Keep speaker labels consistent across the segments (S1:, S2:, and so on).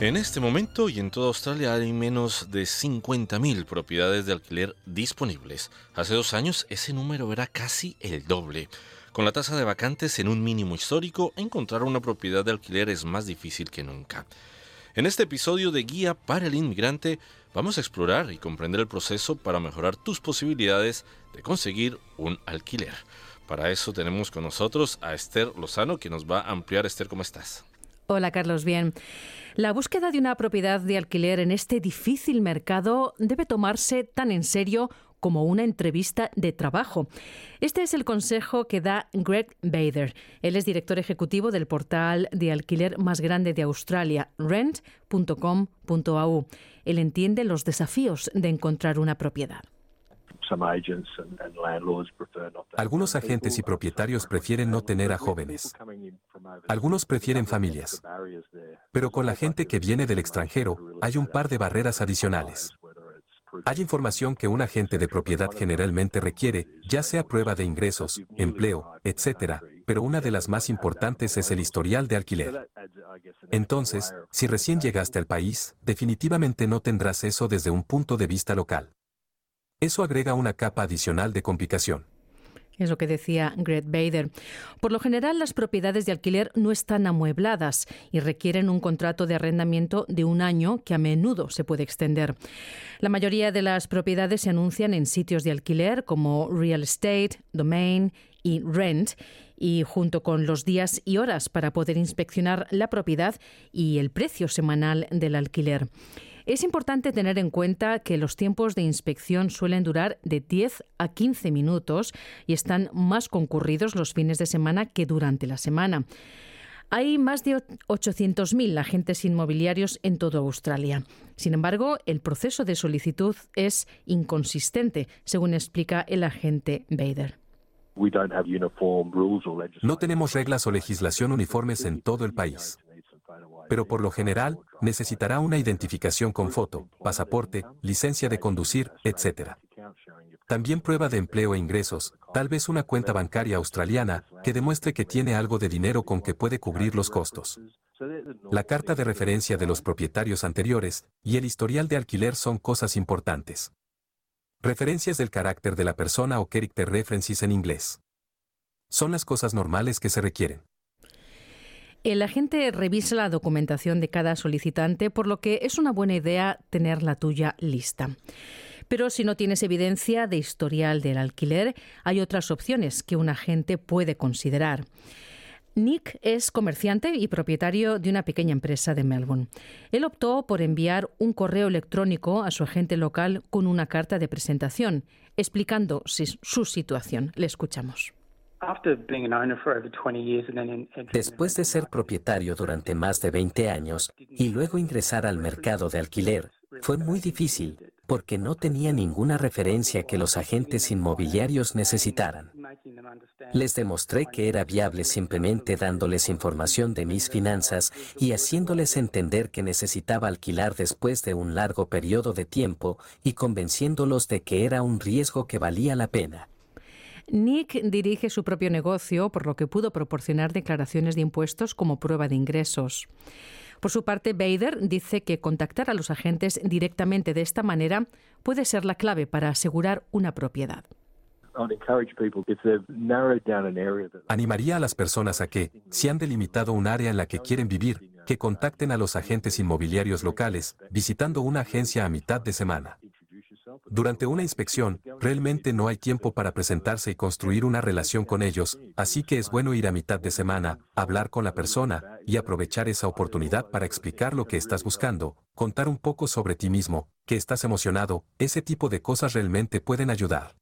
S1: En este momento y en toda Australia hay menos de 50.000 propiedades de alquiler disponibles. Hace dos años ese número era casi el doble. Con la tasa de vacantes en un mínimo histórico, encontrar una propiedad de alquiler es más difícil que nunca. En este episodio de Guía para el Inmigrante vamos a explorar y comprender el proceso para mejorar tus posibilidades de conseguir un alquiler. Para eso tenemos con nosotros a Esther Lozano que nos va a ampliar. Esther, ¿cómo estás?
S2: Hola Carlos, bien. La búsqueda de una propiedad de alquiler en este difícil mercado debe tomarse tan en serio como una entrevista de trabajo. Este es el consejo que da Greg Bader. Él es director ejecutivo del portal de alquiler más grande de Australia, rent.com.au. Él entiende los desafíos de encontrar una propiedad.
S3: Algunos agentes y propietarios prefieren no tener a jóvenes. Algunos prefieren familias. Pero con la gente que viene del extranjero hay un par de barreras adicionales. Hay información que un agente de propiedad generalmente requiere, ya sea prueba de ingresos, empleo, etc., pero una de las más importantes es el historial de alquiler. Entonces, si recién llegaste al país, definitivamente no tendrás eso desde un punto de vista local. Eso agrega una capa adicional de complicación.
S2: Es lo que decía Greg Bader. Por lo general, las propiedades de alquiler no están amuebladas y requieren un contrato de arrendamiento de un año que a menudo se puede extender. La mayoría de las propiedades se anuncian en sitios de alquiler como Real Estate, Domain y Rent y junto con los días y horas para poder inspeccionar la propiedad y el precio semanal del alquiler. Es importante tener en cuenta que los tiempos de inspección suelen durar de 10 a 15 minutos y están más concurridos los fines de semana que durante la semana. Hay más de 800.000 agentes inmobiliarios en toda Australia. Sin embargo, el proceso de solicitud es inconsistente, según explica el agente Bader.
S3: No tenemos reglas o legislación uniformes en todo el país pero por lo general necesitará una identificación con foto, pasaporte, licencia de conducir, etc. También prueba de empleo e ingresos, tal vez una cuenta bancaria australiana que demuestre que tiene algo de dinero con que puede cubrir los costos. La carta de referencia de los propietarios anteriores y el historial de alquiler son cosas importantes. Referencias del carácter de la persona o character references en inglés. Son las cosas normales que se requieren.
S2: El agente revisa la documentación de cada solicitante, por lo que es una buena idea tener la tuya lista. Pero si no tienes evidencia de historial del alquiler, hay otras opciones que un agente puede considerar. Nick es comerciante y propietario de una pequeña empresa de Melbourne. Él optó por enviar un correo electrónico a su agente local con una carta de presentación, explicando su situación. Le escuchamos.
S4: Después de ser propietario durante más de 20 años y luego ingresar al mercado de alquiler, fue muy difícil porque no tenía ninguna referencia que los agentes inmobiliarios necesitaran. Les demostré que era viable simplemente dándoles información de mis finanzas y haciéndoles entender que necesitaba alquilar después de un largo periodo de tiempo y convenciéndolos de que era un riesgo que valía la pena.
S2: Nick dirige su propio negocio, por lo que pudo proporcionar declaraciones de impuestos como prueba de ingresos. Por su parte, Bader dice que contactar a los agentes directamente de esta manera puede ser la clave para asegurar una propiedad.
S3: Animaría a las personas a que, si han delimitado un área en la que quieren vivir, que contacten a los agentes inmobiliarios locales, visitando una agencia a mitad de semana. Durante una inspección, realmente no hay tiempo para presentarse y construir una relación con ellos, así que es bueno ir a mitad de semana, hablar con la persona y aprovechar esa oportunidad para explicar lo que estás buscando, contar un poco sobre ti mismo, que estás emocionado, ese tipo de cosas realmente pueden ayudar.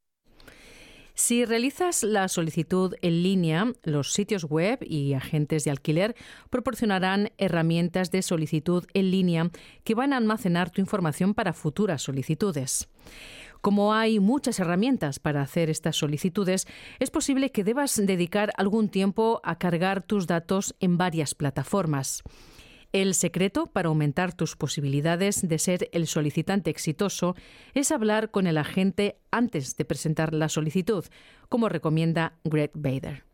S2: Si realizas la solicitud en línea, los sitios web y agentes de alquiler proporcionarán herramientas de solicitud en línea que van a almacenar tu información para futuras solicitudes. Como hay muchas herramientas para hacer estas solicitudes, es posible que debas dedicar algún tiempo a cargar tus datos en varias plataformas. El secreto para aumentar tus posibilidades de ser el solicitante exitoso es hablar con el agente antes de presentar la solicitud, como recomienda Greg Bader.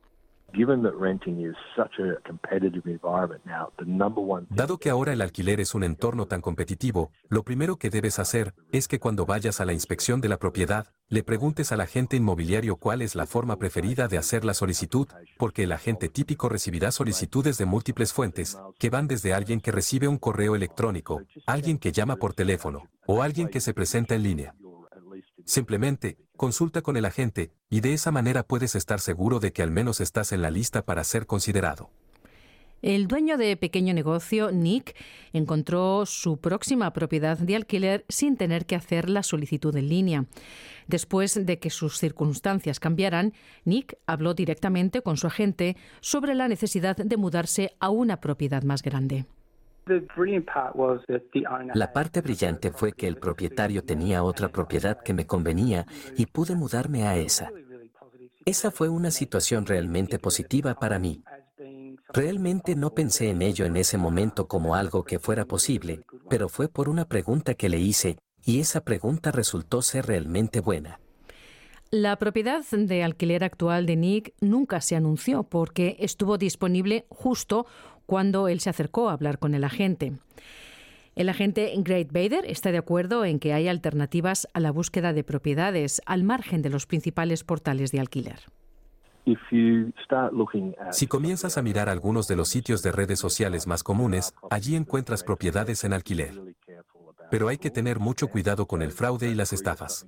S3: Dado que ahora el alquiler es un entorno tan competitivo, lo primero que debes hacer es que cuando vayas a la inspección de la propiedad, le preguntes al agente inmobiliario cuál es la forma preferida de hacer la solicitud, porque el agente típico recibirá solicitudes de múltiples fuentes, que van desde alguien que recibe un correo electrónico, alguien que llama por teléfono, o alguien que se presenta en línea. Simplemente, consulta con el agente, y de esa manera puedes estar seguro de que al menos estás en la lista para ser considerado.
S2: El dueño de pequeño negocio, Nick, encontró su próxima propiedad de alquiler sin tener que hacer la solicitud en línea. Después de que sus circunstancias cambiaran, Nick habló directamente con su agente sobre la necesidad de mudarse a una propiedad más grande.
S4: La parte brillante fue que el propietario tenía otra propiedad que me convenía y pude mudarme a esa. Esa fue una situación realmente positiva para mí. Realmente no pensé en ello en ese momento como algo que fuera posible, pero fue por una pregunta que le hice y esa pregunta resultó ser realmente buena.
S2: La propiedad de alquiler actual de Nick nunca se anunció porque estuvo disponible justo cuando él se acercó a hablar con el agente. El agente Great Bader está de acuerdo en que hay alternativas a la búsqueda de propiedades al margen de los principales portales de alquiler.
S3: Si comienzas a mirar algunos de los sitios de redes sociales más comunes, allí encuentras propiedades en alquiler. Pero hay que tener mucho cuidado con el fraude y las estafas.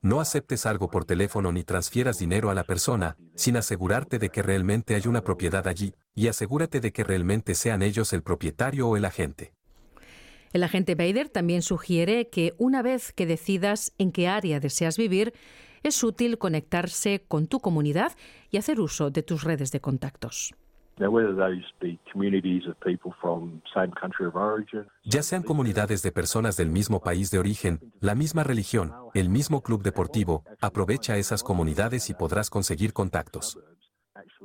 S3: No aceptes algo por teléfono ni transfieras dinero a la persona, sin asegurarte de que realmente hay una propiedad allí, y asegúrate de que realmente sean ellos el propietario o el agente.
S2: El agente Bader también sugiere que una vez que decidas en qué área deseas vivir, es útil conectarse con tu comunidad y hacer uso de tus redes de contactos.
S3: Ya sean comunidades de personas del mismo país de origen, la misma religión, el mismo club deportivo, aprovecha esas comunidades y podrás conseguir contactos.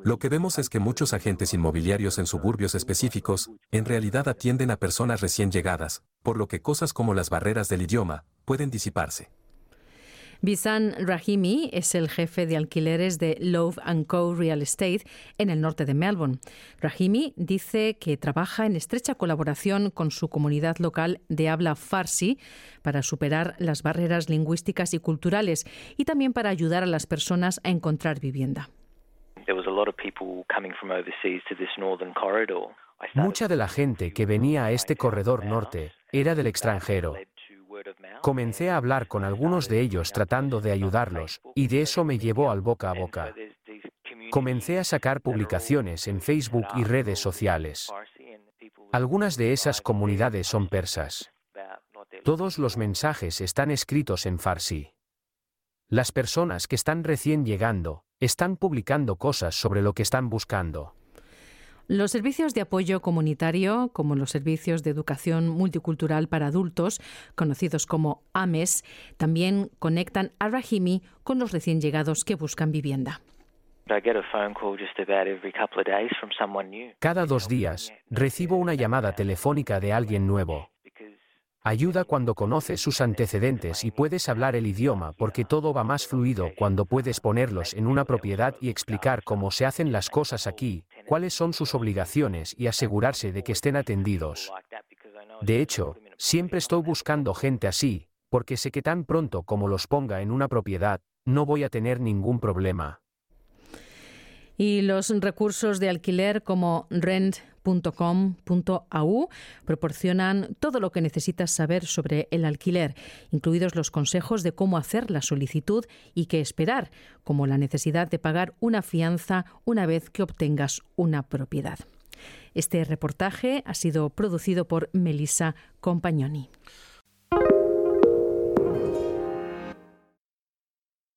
S3: Lo que vemos es que muchos agentes inmobiliarios en suburbios específicos, en realidad atienden a personas recién llegadas, por lo que cosas como las barreras del idioma pueden disiparse.
S2: Bisan Rahimi es el jefe de alquileres de Love Co. Real Estate en el norte de Melbourne. Rahimi dice que trabaja en estrecha colaboración con su comunidad local de habla farsi para superar las barreras lingüísticas y culturales y también para ayudar a las personas a encontrar vivienda.
S5: Mucha de la gente que venía a este corredor norte era del extranjero Comencé a hablar con algunos de ellos tratando de ayudarlos, y de eso me llevó al boca a boca. Comencé a sacar publicaciones en Facebook y redes sociales. Algunas de esas comunidades son persas. Todos los mensajes están escritos en farsi. Las personas que están recién llegando están publicando cosas sobre lo que están buscando.
S2: Los servicios de apoyo comunitario, como los servicios de educación multicultural para adultos, conocidos como AMES, también conectan a Rahimi con los recién llegados que buscan vivienda.
S5: Cada dos días recibo una llamada telefónica de alguien nuevo. Ayuda cuando conoces sus antecedentes y puedes hablar el idioma porque todo va más fluido cuando puedes ponerlos en una propiedad y explicar cómo se hacen las cosas aquí, cuáles son sus obligaciones y asegurarse de que estén atendidos. De hecho, siempre estoy buscando gente así, porque sé que tan pronto como los ponga en una propiedad, no voy a tener ningún problema.
S2: Y los recursos de alquiler como rent.com.au proporcionan todo lo que necesitas saber sobre el alquiler, incluidos los consejos de cómo hacer la solicitud y qué esperar, como la necesidad de pagar una fianza una vez que obtengas una propiedad. Este reportaje ha sido producido por Melissa Compagnoni.